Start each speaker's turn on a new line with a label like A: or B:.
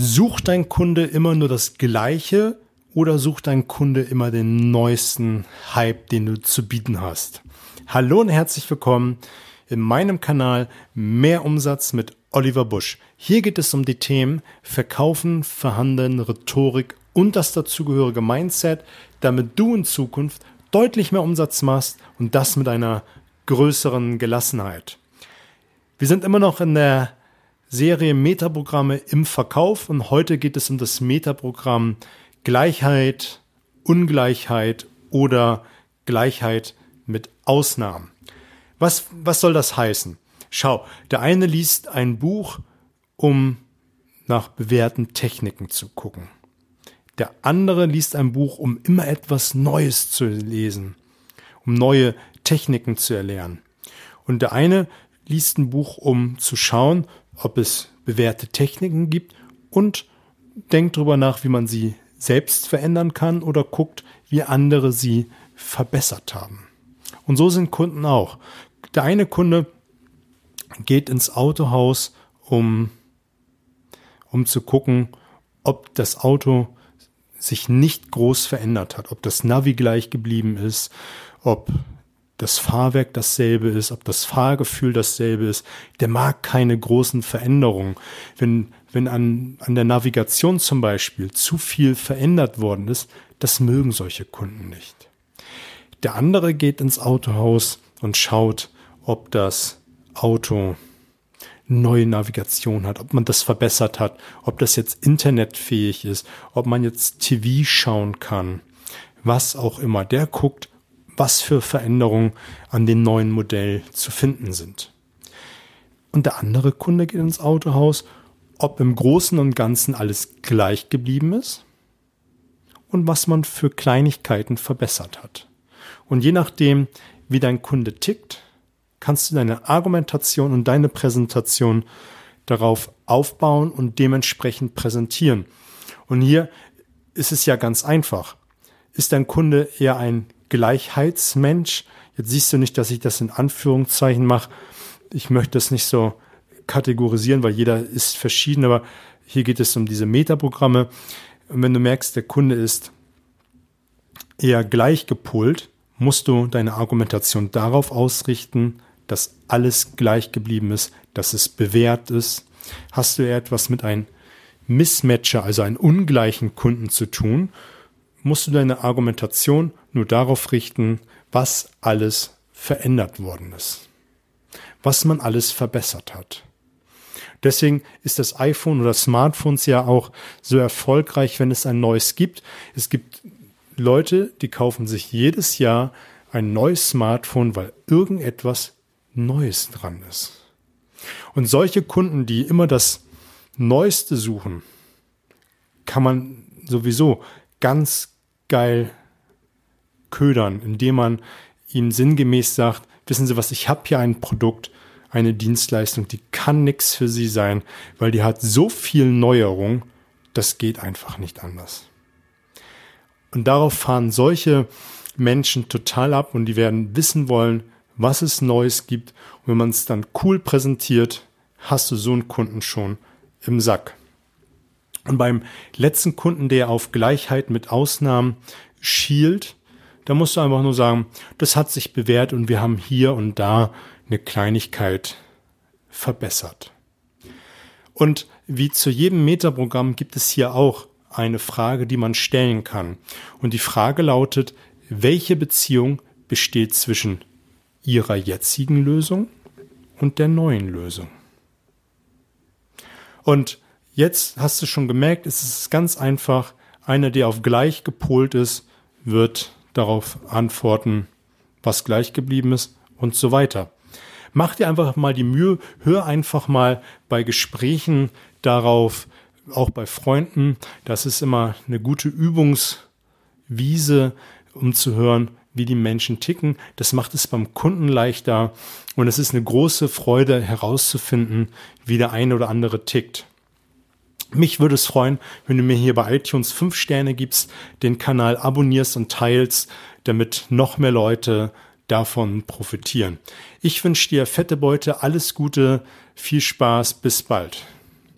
A: Sucht dein Kunde immer nur das Gleiche oder sucht dein Kunde immer den neuesten Hype, den du zu bieten hast? Hallo und herzlich willkommen in meinem Kanal Mehr Umsatz mit Oliver Busch. Hier geht es um die Themen Verkaufen, Verhandeln, Rhetorik und das dazugehörige Mindset, damit du in Zukunft deutlich mehr Umsatz machst und das mit einer größeren Gelassenheit. Wir sind immer noch in der Serie Metaprogramme im Verkauf und heute geht es um das Metaprogramm Gleichheit, Ungleichheit oder Gleichheit mit Ausnahmen. Was, was soll das heißen? Schau, der eine liest ein Buch, um nach bewährten Techniken zu gucken. Der andere liest ein Buch, um immer etwas Neues zu lesen, um neue Techniken zu erlernen. Und der eine liest ein Buch, um zu schauen, ob es bewährte Techniken gibt und denkt darüber nach, wie man sie selbst verändern kann oder guckt, wie andere sie verbessert haben. Und so sind Kunden auch. Der eine Kunde geht ins Autohaus, um, um zu gucken, ob das Auto sich nicht groß verändert hat, ob das Navi gleich geblieben ist, ob das Fahrwerk dasselbe ist, ob das Fahrgefühl dasselbe ist, der mag keine großen Veränderungen. Wenn, wenn an, an der Navigation zum Beispiel zu viel verändert worden ist, das mögen solche Kunden nicht. Der andere geht ins Autohaus und schaut, ob das Auto neue Navigation hat, ob man das verbessert hat, ob das jetzt internetfähig ist, ob man jetzt TV schauen kann, was auch immer. Der guckt, was für Veränderungen an dem neuen Modell zu finden sind. Und der andere Kunde geht ins Autohaus, ob im Großen und Ganzen alles gleich geblieben ist und was man für Kleinigkeiten verbessert hat. Und je nachdem, wie dein Kunde tickt, kannst du deine Argumentation und deine Präsentation darauf aufbauen und dementsprechend präsentieren. Und hier ist es ja ganz einfach. Ist dein Kunde eher ein Gleichheitsmensch. Jetzt siehst du nicht, dass ich das in Anführungszeichen mache. Ich möchte das nicht so kategorisieren, weil jeder ist verschieden, aber hier geht es um diese Metaprogramme. Und wenn du merkst, der Kunde ist eher gleichgepolt, musst du deine Argumentation darauf ausrichten, dass alles gleich geblieben ist, dass es bewährt ist. Hast du eher etwas mit einem Mismatcher, also einem ungleichen Kunden zu tun, musst du deine Argumentation nur darauf richten, was alles verändert worden ist, was man alles verbessert hat. Deswegen ist das iPhone oder Smartphones ja auch so erfolgreich, wenn es ein neues gibt. Es gibt Leute, die kaufen sich jedes Jahr ein neues Smartphone, weil irgendetwas Neues dran ist. Und solche Kunden, die immer das Neueste suchen, kann man sowieso ganz geil ködern, indem man ihm sinngemäß sagt, wissen Sie was, ich habe hier ein Produkt, eine Dienstleistung, die kann nichts für Sie sein, weil die hat so viel Neuerung, das geht einfach nicht anders. Und darauf fahren solche Menschen total ab und die werden wissen wollen, was es Neues gibt. Und wenn man es dann cool präsentiert, hast du so einen Kunden schon im Sack. Und beim letzten Kunden, der auf Gleichheit mit Ausnahmen schielt, da musst du einfach nur sagen, das hat sich bewährt und wir haben hier und da eine Kleinigkeit verbessert. Und wie zu jedem Metaprogramm gibt es hier auch eine Frage, die man stellen kann. Und die Frage lautet, welche Beziehung besteht zwischen Ihrer jetzigen Lösung und der neuen Lösung? Und Jetzt hast du schon gemerkt, es ist ganz einfach. Einer, der auf gleich gepolt ist, wird darauf antworten, was gleich geblieben ist und so weiter. Mach dir einfach mal die Mühe, hör einfach mal bei Gesprächen darauf, auch bei Freunden. Das ist immer eine gute Übungswiese, um zu hören, wie die Menschen ticken. Das macht es beim Kunden leichter und es ist eine große Freude herauszufinden, wie der eine oder andere tickt. Mich würde es freuen, wenn du mir hier bei iTunes fünf Sterne gibst, den Kanal abonnierst und teilst, damit noch mehr Leute davon profitieren. Ich wünsche dir fette Beute, alles Gute, viel Spaß, bis bald.